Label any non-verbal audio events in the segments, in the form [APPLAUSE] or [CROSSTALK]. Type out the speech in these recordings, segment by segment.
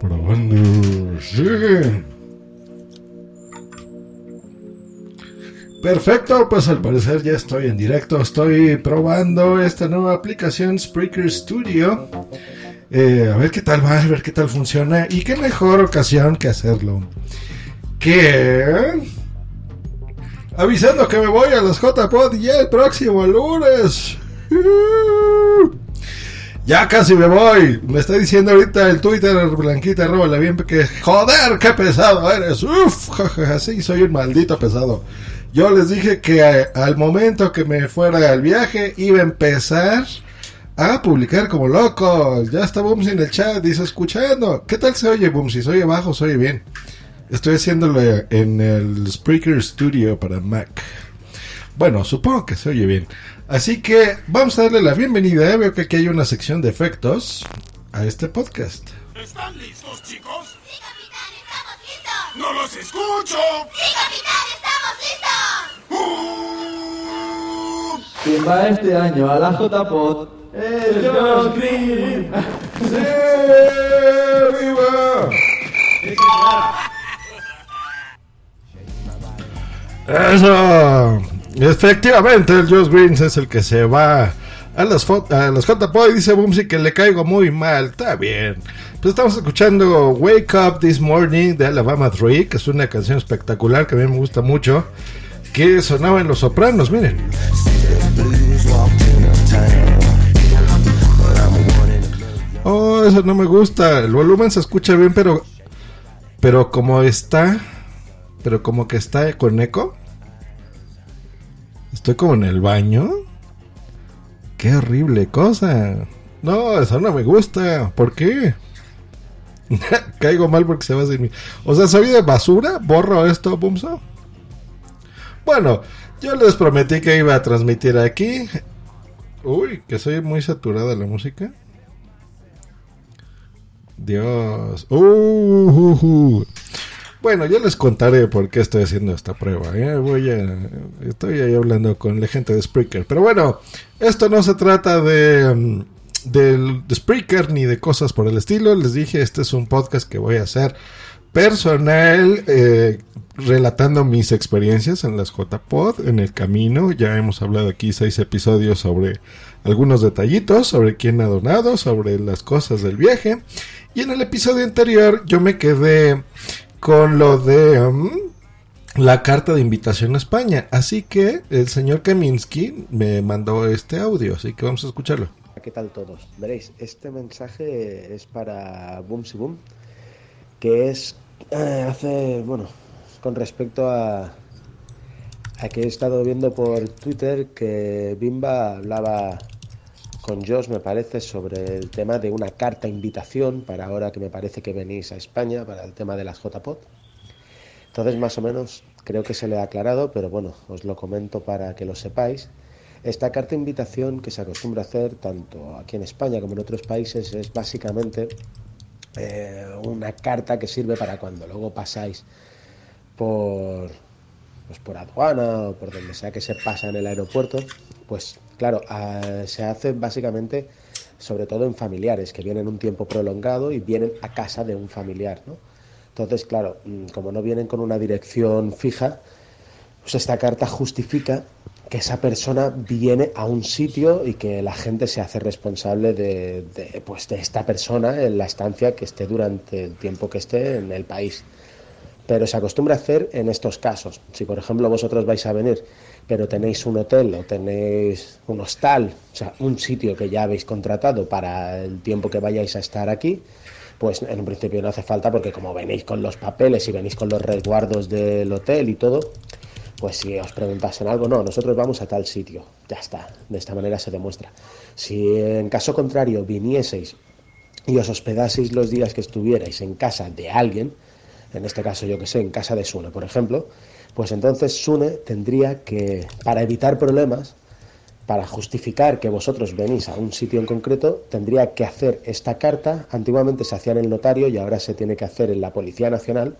Probando. Sí. Perfecto, pues al parecer ya estoy en directo. Estoy probando esta nueva aplicación Spreaker Studio. Eh, a ver qué tal va, a ver qué tal funciona. Y qué mejor ocasión que hacerlo. Que. Avisando que me voy a las JPod ya el próximo lunes. Ya casi me voy. Me está diciendo ahorita el Twitter Blanquita la bien que joder, qué pesado eres. Uf, jajaja, sí, soy un maldito pesado. Yo les dije que al momento que me fuera al viaje iba a empezar a publicar como loco. Ya está Bumsy en el chat, dice escuchando. ¿Qué tal se oye Bumsy? ¿Se oye bajo? ¿Se oye bien? Estoy haciéndolo en el Spreaker Studio para Mac. Bueno, supongo que se oye bien. Así que vamos a darle la bienvenida. Veo que aquí hay una sección de efectos a este podcast. ¿Están listos, chicos? Sí, capitán, estamos listos. ¡No los escucho! Sí, capitán, estamos listos. ¡Uh! ¿Quién va este año a la JPOT? ¡El Josh Green! ¡Sí! ¡Viva! Eso. Efectivamente, el Josh Greens es el que se va a las, a las y dice Bumsy que le caigo muy mal. Está bien. Pues estamos escuchando Wake Up This Morning de Alabama 3, que es una canción espectacular que a mí me gusta mucho. Que sonaba en Los Sopranos, miren. Oh, eso no me gusta. El volumen se escucha bien, pero. Pero como está. Pero como que está con eco. Estoy como en el baño. Qué horrible cosa. No, eso no me gusta. ¿Por qué? [LAUGHS] Caigo mal porque se va a hacer mi... O sea, ¿soy de basura? ¿Borro esto, Bumso? Bueno, yo les prometí que iba a transmitir aquí. Uy, que soy muy saturada la música. Dios. Uh, uh, uh. Bueno, yo les contaré por qué estoy haciendo esta prueba. ¿eh? Voy a, estoy ahí hablando con la gente de Spreaker. Pero bueno, esto no se trata de, de, de Spreaker ni de cosas por el estilo. Les dije, este es un podcast que voy a hacer personal, eh, relatando mis experiencias en las JPod, en el camino. Ya hemos hablado aquí seis episodios sobre algunos detallitos, sobre quién ha donado, sobre las cosas del viaje. Y en el episodio anterior yo me quedé con lo de um, la carta de invitación a España. Así que el señor Kaminsky me mandó este audio, así que vamos a escucharlo. ¿Qué tal todos? Veréis, este mensaje es para Boomsy Boom, que es eh, hace, bueno, con respecto a, a que he estado viendo por Twitter que Bimba hablaba con Josh, me parece, sobre el tema de una carta invitación para ahora que me parece que venís a España para el tema de las JPOT. Entonces, más o menos, creo que se le ha aclarado, pero bueno, os lo comento para que lo sepáis. Esta carta invitación que se acostumbra a hacer tanto aquí en España como en otros países es básicamente eh, una carta que sirve para cuando luego pasáis por, pues por aduana o por donde sea que se pasa en el aeropuerto, pues claro, uh, se hace básicamente sobre todo en familiares que vienen un tiempo prolongado y vienen a casa de un familiar, ¿no? Entonces, claro, como no vienen con una dirección fija, pues esta carta justifica que esa persona viene a un sitio y que la gente se hace responsable de, de, pues, de esta persona en la estancia que esté durante el tiempo que esté en el país. Pero se acostumbra a hacer en estos casos. Si, por ejemplo, vosotros vais a venir, pero tenéis un hotel o tenéis un hostal, o sea, un sitio que ya habéis contratado para el tiempo que vayáis a estar aquí, pues en un principio no hace falta porque como venís con los papeles y venís con los resguardos del hotel y todo, pues si os preguntasen algo, no, nosotros vamos a tal sitio, ya está, de esta manera se demuestra. Si en caso contrario vinieseis y os hospedaseis los días que estuvierais en casa de alguien, en este caso yo que sé, en casa de Sune, por ejemplo, pues entonces Sune tendría que, para evitar problemas, para justificar que vosotros venís a un sitio en concreto, tendría que hacer esta carta. Antiguamente se hacía en el notario y ahora se tiene que hacer en la Policía Nacional.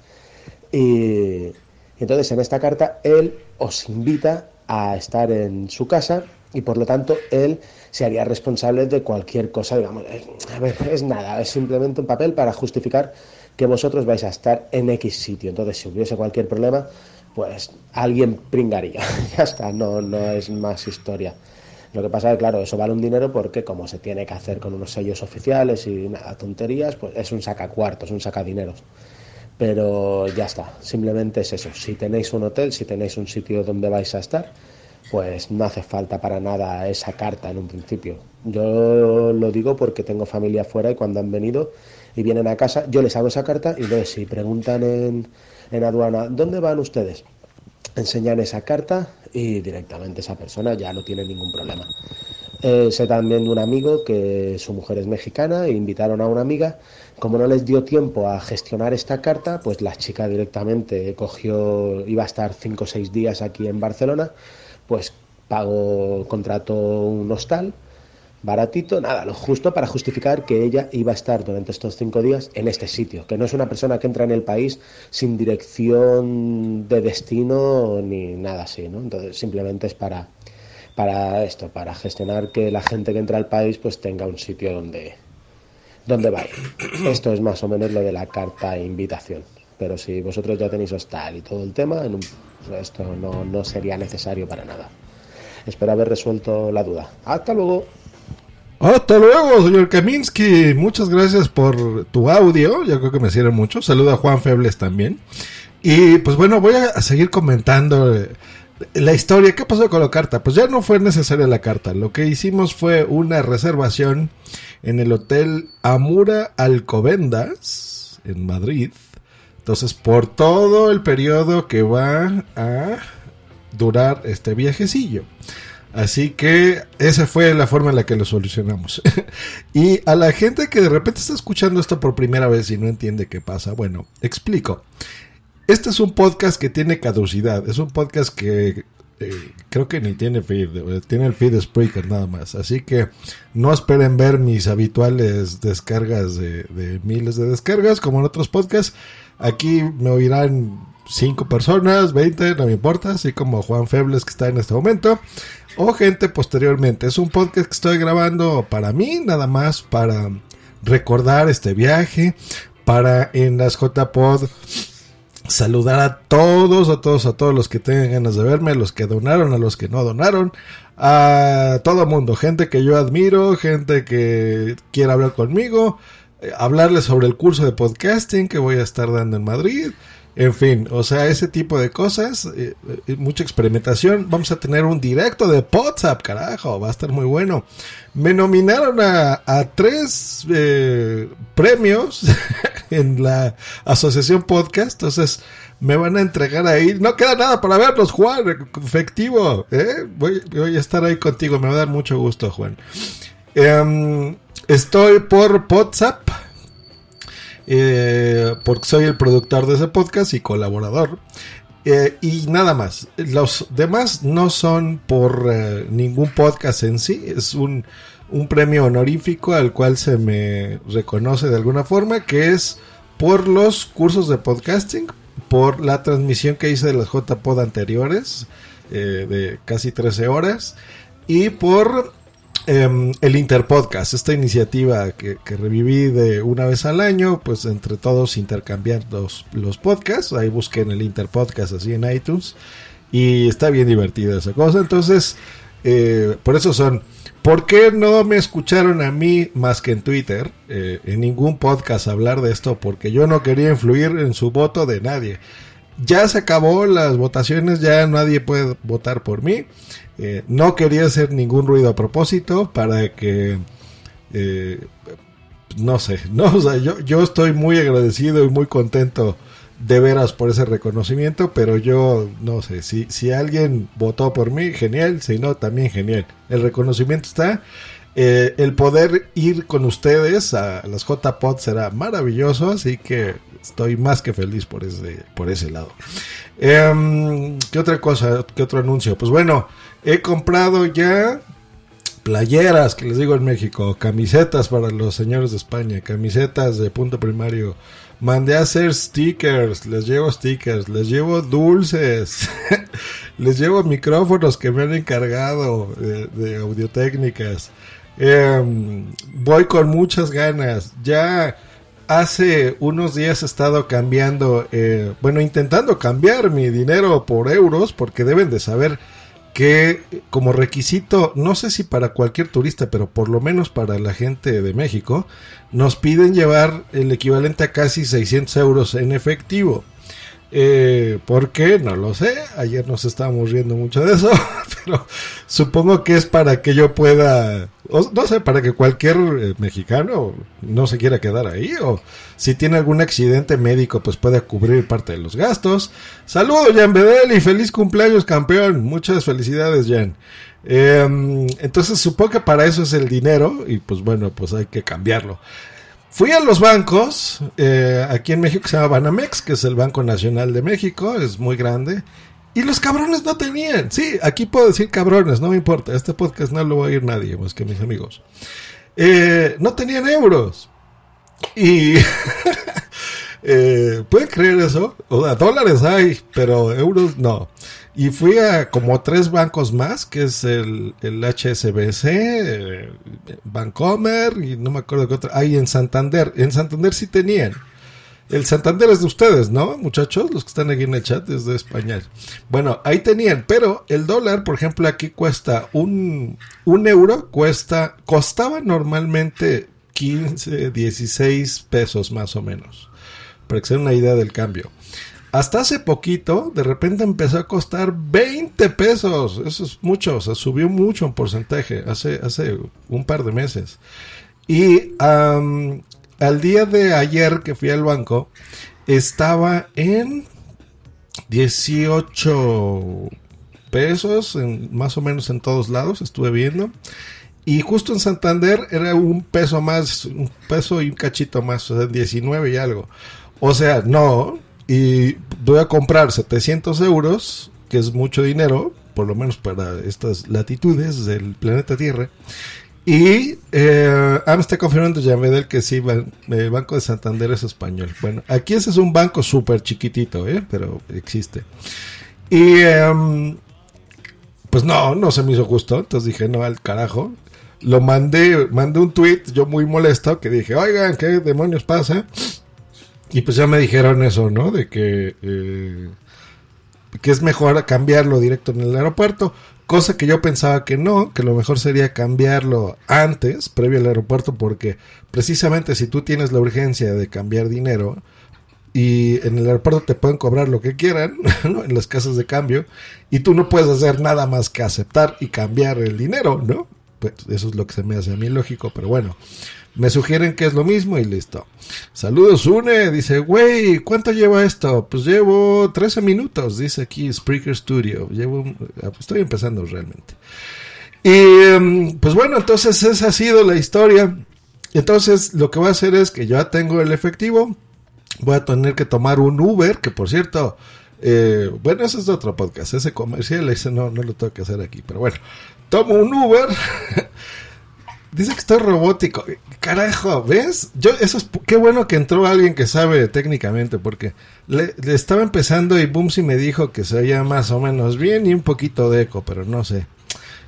Y, entonces en esta carta él os invita a estar en su casa y por lo tanto él se haría responsable de cualquier cosa, digamos, a ver, es nada, es simplemente un papel para justificar que vosotros vais a estar en X sitio. Entonces, si hubiese cualquier problema, pues alguien pringaría. [LAUGHS] ya está, no, no es más historia. Lo que pasa es que, claro, eso vale un dinero porque como se tiene que hacer con unos sellos oficiales y nada, tonterías, pues es un sacacuartos, un sacadineros pero ya está, simplemente es eso. Si tenéis un hotel, si tenéis un sitio donde vais a estar, pues no hace falta para nada esa carta en un principio. Yo lo digo porque tengo familia afuera y cuando han venido y vienen a casa, yo les hago esa carta y luego si preguntan en, en aduana, ¿dónde van ustedes? Enseñan esa carta y directamente esa persona ya no tiene ningún problema. Eh, sé también de un amigo que su mujer es mexicana e invitaron a una amiga como no les dio tiempo a gestionar esta carta, pues la chica directamente cogió, iba a estar cinco o seis días aquí en Barcelona, pues pagó, contrató un hostal baratito, nada, lo justo para justificar que ella iba a estar durante estos cinco días en este sitio, que no es una persona que entra en el país sin dirección de destino ni nada así, ¿no? Entonces simplemente es para, para esto, para gestionar que la gente que entra al país pues tenga un sitio donde, dónde va. Esto es más o menos lo de la carta invitación. Pero si vosotros ya tenéis hostal y todo el tema, en esto no, no sería necesario para nada. Espero haber resuelto la duda. Hasta luego. Hasta luego, señor Kaminsky. Muchas gracias por tu audio. Yo creo que me sirve mucho. Saluda a Juan Febles también. Y pues bueno, voy a seguir comentando eh, la historia. ¿Qué pasó con la carta? Pues ya no fue necesaria la carta. Lo que hicimos fue una reservación en el Hotel Amura Alcobendas, en Madrid. Entonces, por todo el periodo que va a durar este viajecillo. Así que esa fue la forma en la que lo solucionamos. [LAUGHS] y a la gente que de repente está escuchando esto por primera vez y no entiende qué pasa, bueno, explico. Este es un podcast que tiene caducidad. Es un podcast que eh, creo que ni tiene feed, eh, tiene el feed de Spreaker nada más. Así que no esperen ver mis habituales descargas de, miles de descargas como en otros podcasts. Aquí me oirán 5 personas, 20, no me importa, así como Juan Febles que está en este momento. O gente posteriormente. Es un podcast que estoy grabando para mí, nada más para recordar este viaje. Para en las JPod saludar a todos, a todos, a todos los que tengan ganas de verme, a los que donaron, a los que no donaron, a todo mundo, gente que yo admiro, gente que quiera hablar conmigo, eh, hablarles sobre el curso de podcasting que voy a estar dando en Madrid. En fin, o sea, ese tipo de cosas, eh, eh, mucha experimentación. Vamos a tener un directo de WhatsApp, carajo, va a estar muy bueno. Me nominaron a, tres premios [LAUGHS] en la asociación podcast. Entonces me van a entregar ahí. No queda nada para verlos, Juan. Efectivo. ¿eh? Voy, voy, a estar ahí contigo. Me va a dar mucho gusto, Juan. Em, estoy por WhatsApp. Eh, porque soy el productor de ese podcast y colaborador. Eh, y nada más. Los demás no son por ningún podcast en sí. Es un un premio honorífico al cual se me reconoce de alguna forma, que es por los cursos de podcasting, por la transmisión que hice de las JPod anteriores, eh, de casi 13 horas, y por eh, el Interpodcast, esta iniciativa que, reviví de una vez al año, pues entre todos intercambiar los, los podcasts, ahí busquen el Interpodcast así en iTunes Y está bien divertida esa cosa. Entonces, eh, por eso son. ¿Por qué no me escucharon a mí más que en Twitter, eh, en ningún podcast hablar de esto? Porque yo no quería influir en su voto de nadie. Ya se acabó las votaciones, ya nadie puede votar por mí. Eh, no quería hacer ningún ruido a propósito para que eh, no sé, [LAUGHS] no, o sea, yo, yo estoy muy agradecido y muy contento de veras por ese reconocimiento, pero yo no sé, si, si alguien votó por mí, genial, si no, también genial. El reconocimiento está. Eh, el poder ir con ustedes a las JPod será maravilloso, así que estoy más que feliz por ese, por ese lado. Em, ¿Qué otra cosa? ¿Qué otro anuncio? Pues bueno, he comprado ya playeras, que les digo en México, camisetas para los señores de España, camisetas de punto primario. Mandé a hacer stickers, les llevo stickers, les llevo dulces, [LAUGHS] les llevo micrófonos que me han encargado de, audiotécnicas. Em, voy con muchas ganas. Ya hace unos días he estado cambiando, eh, bueno, intentando cambiar mi dinero por euros, porque deben de saber que como requisito, no sé si para cualquier turista, pero por lo menos para la gente de México, nos piden llevar el equivalente a casi 600 euros en efectivo. Eh, ¿Por qué? No lo sé. Ayer nos estábamos riendo mucho de eso, [LAUGHS] pero supongo que es para que yo pueda, no sé, para que cualquier eh, mexicano no se quiera quedar ahí o si tiene algún accidente médico pues pueda cubrir parte de los gastos. Saludos Jan Bedel y feliz cumpleaños campeón. Muchas felicidades Jan. Em, entonces supongo que para eso es el dinero y pues bueno, pues hay que cambiarlo. Fui a los bancos, eh, aquí en México se llama Banamex, que es el Banco Nacional de México, es muy grande. Y los cabrones no tenían. Sí, aquí puedo decir cabrones, no me importa. Este podcast no lo va a oír nadie más que mis amigos. Eh, no tenían euros. Y. [LAUGHS] eh, ¿Pueden creer eso? O sea, dólares hay, pero euros no. Y fui a como tres bancos más, que es el, el HSBC, eh, Bancomer y no me acuerdo qué otro. Ahí en Santander. En Santander sí tenían. El Santander es de ustedes, ¿no, muchachos? Los que están aquí en el chat es de España. Bueno, ahí tenían, pero el dólar, por ejemplo, aquí cuesta un, un euro, cuesta, costaba normalmente 15, 16 pesos más o menos. Para que se den una idea del cambio. Hasta hace poquito, de repente empezó a costar 20 pesos. Eso es mucho, o sea, subió mucho en porcentaje hace, hace un par de meses. Y al día de ayer que fui al banco, estaba en 18 pesos, más o menos en todos lados, estuve viendo. Y justo en Santander era un peso más, un peso y un cachito más, o sea, 19 y algo. O sea, no, y voy a comprar 700 euros, que es mucho dinero, por lo menos para estas latitudes del planeta Tierra. Y eh, ah, me está confirmando Yamedel que sí, el Banco de Santander es español. Bueno, aquí ese es un banco súper chiquitito, ¿eh? pero existe. Y em, pues no, no se me hizo justo. Entonces dije, no, al carajo. Lo mandé, mandé un tweet, yo muy molesto, que dije, oigan, ¿qué demonios pasa? Y pues ya me dijeron eso, ¿no? De que, eh, que es mejor cambiarlo directo en el aeropuerto. Cosa que yo pensaba que no, que lo mejor sería cambiarlo antes, previo al aeropuerto, porque precisamente si tú tienes la urgencia de cambiar dinero y en el aeropuerto te pueden cobrar lo que quieran, [LAUGHS] ¿no? En las casas de cambio, y tú no puedes hacer nada más que aceptar y cambiar el dinero, ¿no? Pues eso es lo que se me hace a mí lógico, pero bueno. Me sugieren que es lo mismo y listo. Saludos, Une. Dice, güey, ¿cuánto lleva esto? Pues llevo 13 minutos, dice aquí Spreaker Studio. Llevo, estoy empezando realmente. Y em, pues bueno, entonces esa ha sido la historia. Entonces lo que voy a hacer es que ya tengo el efectivo. Voy a tener que tomar un Uber, que por cierto, eh, bueno, ese es otro podcast, ese comercial, ese no, no lo tengo que hacer aquí, pero bueno, tomo un Uber. [LAUGHS] Dice que estoy robótico. Carajo, ¿ves? Yo, eso es, qué bueno que entró alguien que sabe técnicamente, porque le, estaba empezando y Boomsy me dijo que se oía más o menos bien y un poquito de eco, pero no sé.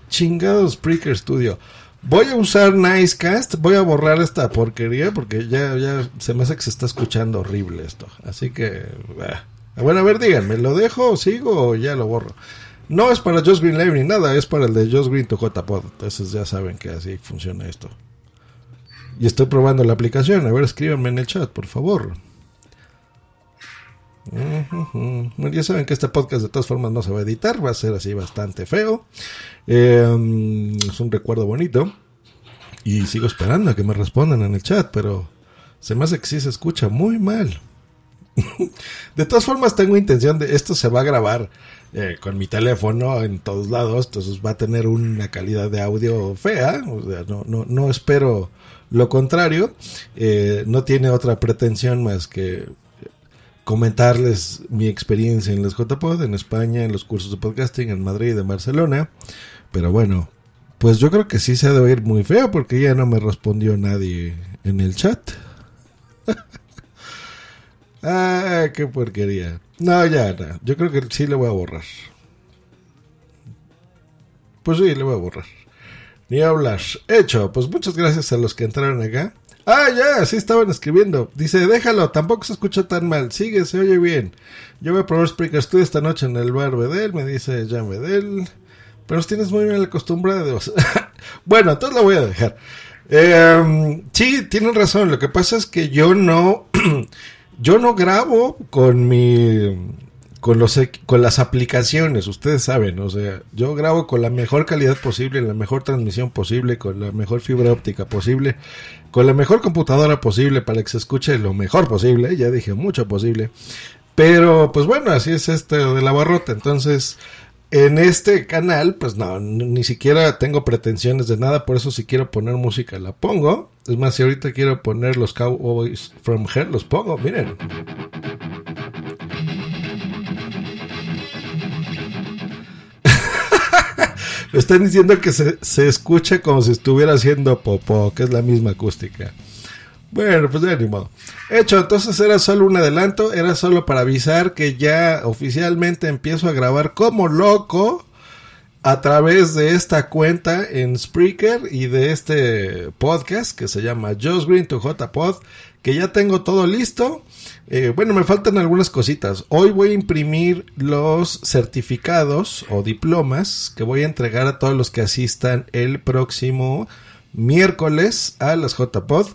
Chingados Spreaker Studio. Voy a usar Nicecast, voy a borrar esta porquería porque ya, ya se me hace que se está escuchando horrible esto. Así que, Bueno, a ver, díganme, ¿lo dejo, sigo o ya lo borro? No es para Just Green Live ni nada, es para el de Just Green to JPod. Entonces ya saben que así funciona esto. Y estoy probando la aplicación. A ver, escríbanme en el chat, por favor. Ya saben que este podcast de todas formas no se va a editar, va a ser así bastante feo. Eh, es un recuerdo bonito. Y sigo esperando a que me respondan en el chat, pero se me hace que sí se escucha muy mal. [LAUGHS] de todas formas, tengo intención de esto se va a grabar eh, con mi teléfono en todos lados, entonces va a tener una calidad de audio fea. No, no, no espero lo contrario. Eh, no tiene otra pretensión más que comentarles mi experiencia en los JPod, en España, en los cursos de podcasting, en Madrid, en Barcelona. Pero bueno, pues yo creo que sí se ha de oír muy feo porque ya no me respondió nadie en el chat. [LAUGHS] ah, qué porquería. No, ya, no. Yo creo que sí le voy a borrar. Pues sí, le voy a borrar. Ni hablar. Hecho, pues muchas gracias a los que entraron acá. Ah, ya, sí estaban escribiendo. Dice, déjalo, tampoco se escucha tan mal. Sigue, se oye bien. Yo voy a probar Spreaker Studio esta noche en el bar Bedel, me dice Jan Bedel. Pero tienes muy bien acostumbrados. [LAUGHS] bueno, entonces lo voy a dejar. Eh, sí, tienen razón. Lo que pasa es que yo no, [CLEARS THROAT] yo no grabo con mi, con los, con las aplicaciones. Ustedes saben, o sea, yo grabo con la mejor calidad posible, la mejor transmisión posible, con la mejor fibra óptica posible, con la mejor computadora posible para que se escuche lo mejor posible. Ya dije mucho posible. Pero, pues bueno, así es este de la barrota. Entonces, en este canal, pues no, ni siquiera tengo pretensiones de nada, por eso si quiero poner música la pongo. Es más, si ahorita quiero poner los Cowboys from Hell, los pongo, miren. [LAUGHS] Me están diciendo que se, se escucha como si estuviera haciendo popó, que es la misma acústica. Bueno, pues de ni modo. Hecho, entonces era solo un adelanto, era solo para avisar que ya oficialmente empiezo a grabar como loco a través de esta cuenta en Spreaker y de este podcast que se llama Just Green to JPod, que ya tengo todo listo. Eh, bueno, me faltan algunas cositas. Hoy voy a imprimir los certificados o diplomas que voy a entregar a todos los que asistan el próximo miércoles a las JPod.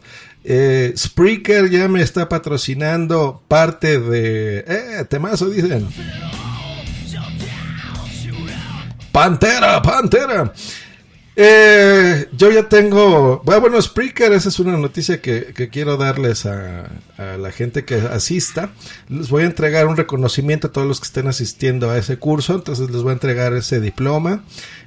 Eh, Spreaker ya me está patrocinando parte de... Eh, temazo dicen. Pantera, Pantera. Eh, yo ya tengo, bueno, Spreaker, esa es una noticia que, que quiero darles a, a, la gente que asista. Les voy a entregar un reconocimiento a todos los que estén asistiendo a ese curso, entonces les voy a entregar ese diploma.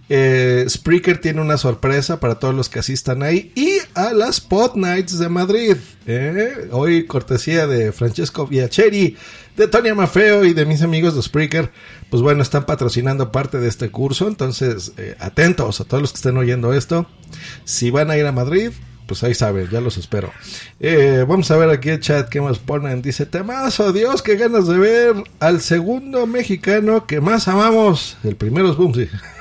Eh, Spreaker tiene una sorpresa para todos los que asistan ahí y a las Pod Nights de Madrid. Eh, hoy cortesía de Francesco Viacheri, de Tony Amafeo y de mis amigos de Spreaker. Pues bueno, están patrocinando parte de este curso. Entonces, eh, atentos a todos los que estén oyendo esto. Si van a ir a Madrid, pues ahí saben, ya los espero. Eh, vamos a ver aquí el chat que más ponen. Dice, temazo, Dios, qué ganas de ver al segundo mexicano que más amamos. El primero es Boomsy. [LAUGHS]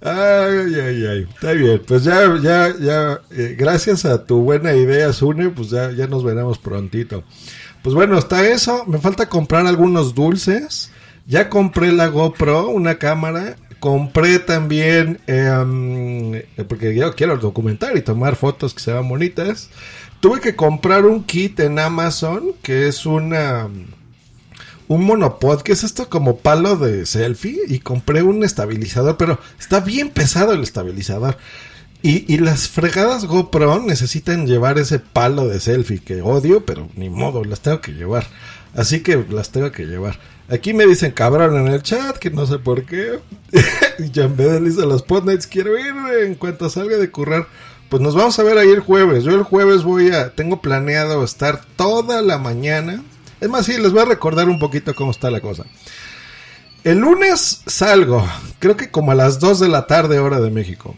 Ay, ay, ay, está bien, pues ya, ya, ya, eh, gracias a tu buena idea, Sune, pues ya, ya nos veremos prontito. Pues bueno, está eso, me falta comprar algunos dulces, ya compré la GoPro, una cámara, compré también, eh, porque yo quiero documentar y tomar fotos que se vean bonitas, tuve que comprar un kit en Amazon, que es una un monopod, que es esto como palo de selfie, y compré un estabilizador, pero está bien pesado el estabilizador. Y, y, las fregadas GoPro necesitan llevar ese palo de selfie que odio, pero ni modo, las tengo que llevar. Así que las tengo que llevar. Aquí me dicen cabrón en el chat, que no sé por qué. [LAUGHS] y Jan Bedel dice los podnights, quiero ir en cuanto salga de currar. Pues nos vamos a ver ahí el jueves. Yo el jueves voy a, tengo planeado estar toda la mañana es más, sí, les voy a recordar un poquito cómo está la cosa. El lunes salgo, creo que como a las 2 de la tarde hora de México.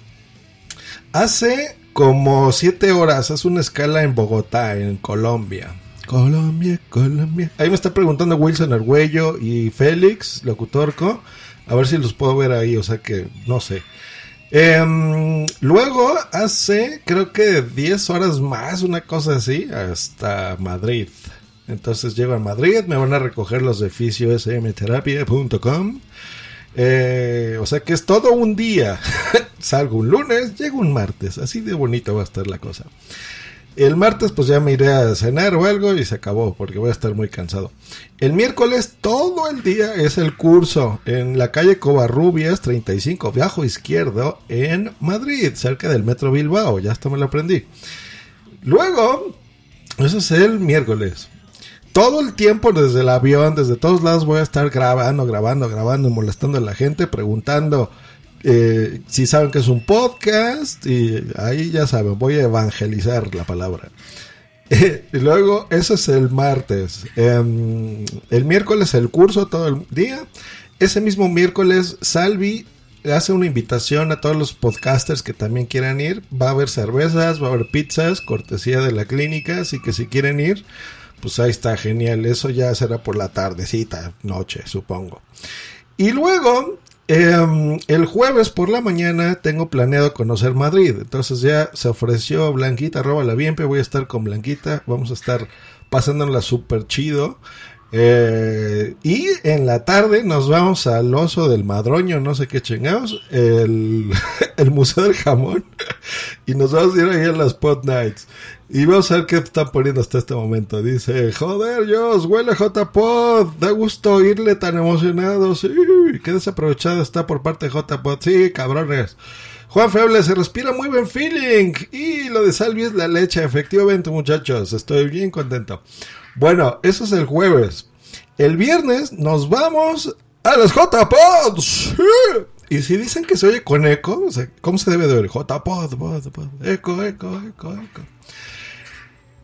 Hace como 7 horas, hace una escala en Bogotá, en Colombia. Colombia, Colombia. Ahí me está preguntando Wilson Argüello y Félix, locutorco. A ver si los puedo ver ahí, o sea que no sé. Eh, luego hace creo que 10 horas más, una cosa así, hasta Madrid. Entonces llego a Madrid, me van a recoger los de fisiosmterapia.com. Eh, o sea que es todo un día. [LAUGHS] Salgo un lunes, llego un martes. Así de bonito va a estar la cosa. El martes pues ya me iré a cenar o algo y se acabó porque voy a estar muy cansado. El miércoles todo el día es el curso en la calle Covarrubias 35, viajo izquierdo en Madrid, cerca del Metro Bilbao. Ya esto me lo aprendí. Luego, eso es el miércoles. Todo el tiempo desde el avión, desde todos lados voy a estar grabando, grabando, grabando molestando a la gente, preguntando eh, si saben que es un podcast y ahí ya saben, voy a evangelizar la palabra. [LAUGHS] y luego, eso es el martes. Em, el miércoles el curso todo el día. Ese mismo miércoles Salvi hace una invitación a todos los podcasters que también quieran ir. Va a haber cervezas, va a haber pizzas, cortesía de la clínica, así que si quieren ir, pues ahí está genial. Eso ya será por la tardecita, noche, supongo. Y luego Em, el jueves por la mañana tengo planeado conocer Madrid. Entonces ya se ofreció Blanquita, arroba la bien, voy a estar con Blanquita. Vamos a estar pasándola súper chido. Eh, y en la tarde nos vamos al oso del madroño, no sé qué chingados, el, [LAUGHS] el Museo del Jamón. [LAUGHS] y nos vamos a ir ahí a las Pot Nights. Y vamos a ver qué están poniendo hasta este momento. Dice, joder, Dios, huele J-Pod. Da gusto oírle tan emocionado. Sí, qué desaprovechado está por parte de J-Pod. Sí, cabrones. Juan Feble, se respira muy buen feeling. Y lo de Salvi es la leche. Efectivamente, muchachos, estoy bien contento. Bueno, eso es el jueves. El viernes nos vamos a los J-Pods. Y si dicen que se oye con eco, ¿cómo se debe de oír? J-Pod, eco, eco, eco, eco.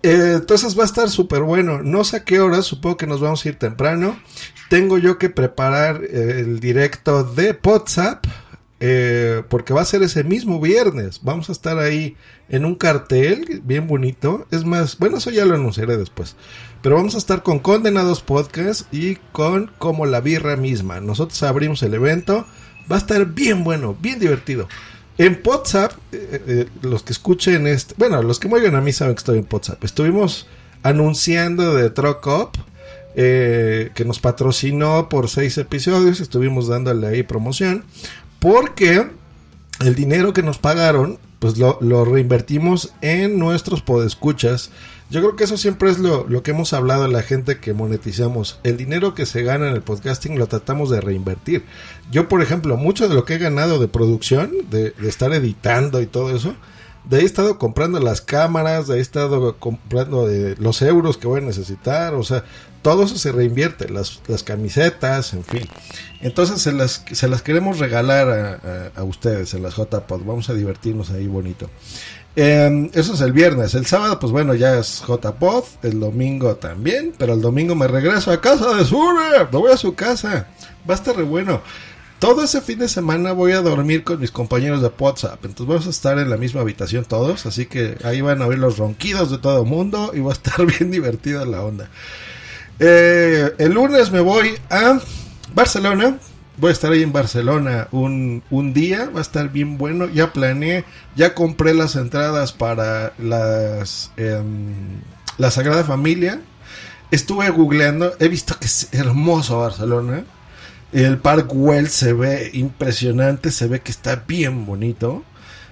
Eh, entonces va a estar súper bueno. No sé a qué hora, supongo que nos vamos a ir temprano. Tengo yo que preparar eh, el directo de WhatsApp. Eh, porque va a ser ese mismo viernes. Vamos a estar ahí en un cartel bien bonito. Es más, bueno, eso ya lo anunciaré después. Pero vamos a estar con Condenados Podcast y con Como la Birra misma. Nosotros abrimos el evento. Va a estar bien bueno, bien divertido. En WhatsApp, eh, eh, los que escuchen este, bueno, los que me oigan a mí saben que estoy en WhatsApp. Estuvimos anunciando de Truck Up, eh, que nos patrocinó por seis episodios. Estuvimos dándole ahí promoción, porque el dinero que nos pagaron, pues lo, lo reinvertimos en nuestros podescuchas yo creo que eso siempre es lo, que hemos hablado a la gente que monetizamos. El dinero que se gana en el podcasting lo tratamos de reinvertir. Yo, por ejemplo, mucho de lo que he ganado de producción, de, estar editando y todo eso, de ahí he estado comprando las cámaras, de ahí he estado comprando de los euros que voy a necesitar, o sea, todo eso se reinvierte, las, las camisetas, en fin. Entonces se las, se las queremos regalar a, a, a ustedes en las JPod, vamos a divertirnos ahí bonito. Em, eso es el viernes. El sábado, pues bueno, ya es JPod. El domingo también. Pero el domingo me regreso a casa de Sure. Me voy a su casa. Va a estar re bueno. Todo ese fin de semana voy a dormir con mis compañeros de WhatsApp. Entonces vamos a estar en la misma habitación todos. Así que ahí van a oír los ronquidos de todo el mundo. Y va a estar [LAUGHS] bien divertida la onda. Eh, el lunes me voy a Barcelona Voy a estar ahí en Barcelona un, un, día, va a estar bien bueno. Ya planeé, ya compré las entradas para las em, la Sagrada Familia. Estuve googleando, he visto que es hermoso Barcelona. El Park Güell se ve impresionante, se ve que está bien bonito.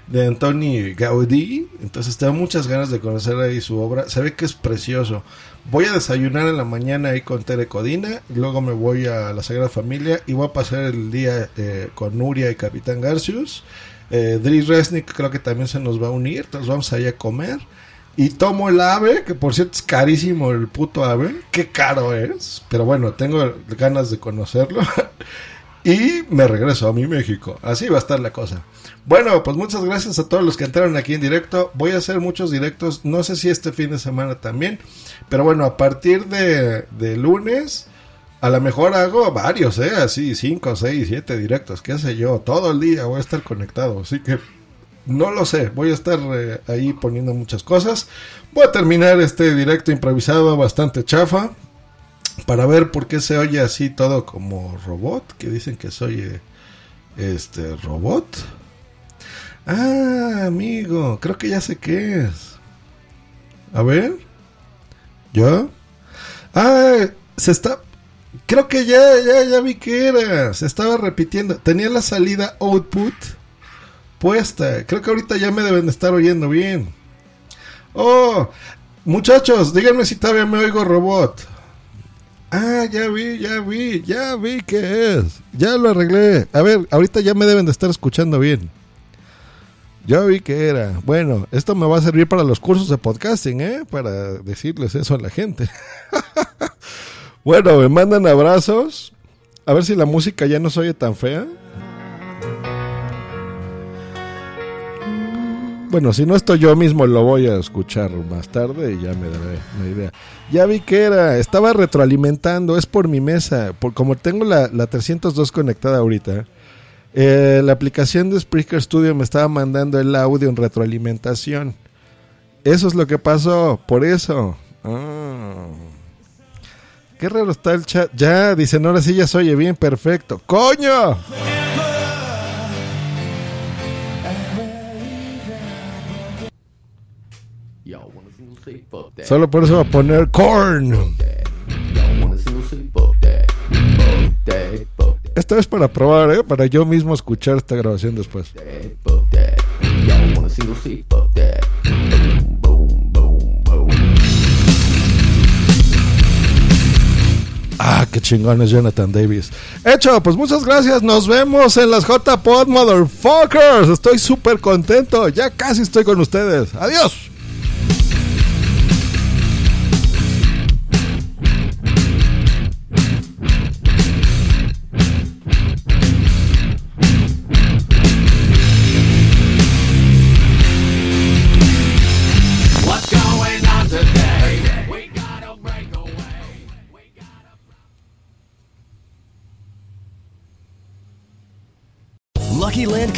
De Antoni Gaudí, entonces tengo muchas ganas de conocer ahí su obra. Se ve que es precioso. Voy a desayunar en la mañana ahí con Tere Codina, luego me voy a la Sagrada Familia y voy a pasar el día eh, con Nuria y Capitán Garcius. Eh, Dries Resnick creo que también se nos va a unir, entonces vamos allá a comer. Y tomo el ave, que por cierto es carísimo el puto ave, qué caro es, pero bueno, tengo ganas de conocerlo. [LAUGHS] y me regreso a mi México, así va a estar la cosa. Bueno, pues muchas gracias a todos los que entraron aquí en directo. Voy a hacer muchos directos, no sé si este fin de semana también, pero bueno, a partir de, lunes, a lo mejor hago varios, ¿eh? Así, 5, 6, 7 directos, qué sé yo, todo el día voy a estar conectado, así que no lo sé, voy a estar eh, ahí poniendo muchas cosas. Voy a terminar este directo improvisado bastante chafa para ver por qué se oye así todo como robot, que dicen que soy eh, este robot. Ah, amigo, creo que ya sé qué es. A ver. ¿Yo? Ah, se está. Creo que ya, ya, ya vi que era. Se estaba repitiendo. Tenía la salida output puesta. Creo que ahorita ya me deben de estar oyendo bien. Oh, muchachos, díganme si todavía me oigo robot. Ah, ya vi, ya vi, ya vi que es. Ya lo arreglé. A ver, ahorita ya me deben de estar escuchando bien. Ya vi que era. Bueno, esto me va a servir para los cursos de podcasting, ¿eh? Para decirles eso a la gente. [LAUGHS] bueno, me mandan abrazos. A ver si la música ya no se oye tan fea. Bueno, si no estoy yo mismo lo voy a escuchar más tarde y ya me daré una idea. Ya vi que era, estaba retroalimentando, es por mi mesa, por, como tengo la, la 302 conectada ahorita, eh, la aplicación de Spreaker Studio me estaba mandando el audio en retroalimentación. Eso es lo que pasó, por eso. Ah. Qué raro está el chat. Ya, dicen, ahora sí ya se oye bien, perfecto. ¡Coño! Solo por eso va a poner corn. Esta vez para probar, ¿eh? Para yo mismo escuchar esta grabación después. Ah, qué chingón es Jonathan Davis. Hecho, pues muchas gracias. Nos vemos en las J-Pod, motherfuckers. Estoy súper contento. Ya casi estoy con ustedes. Adiós.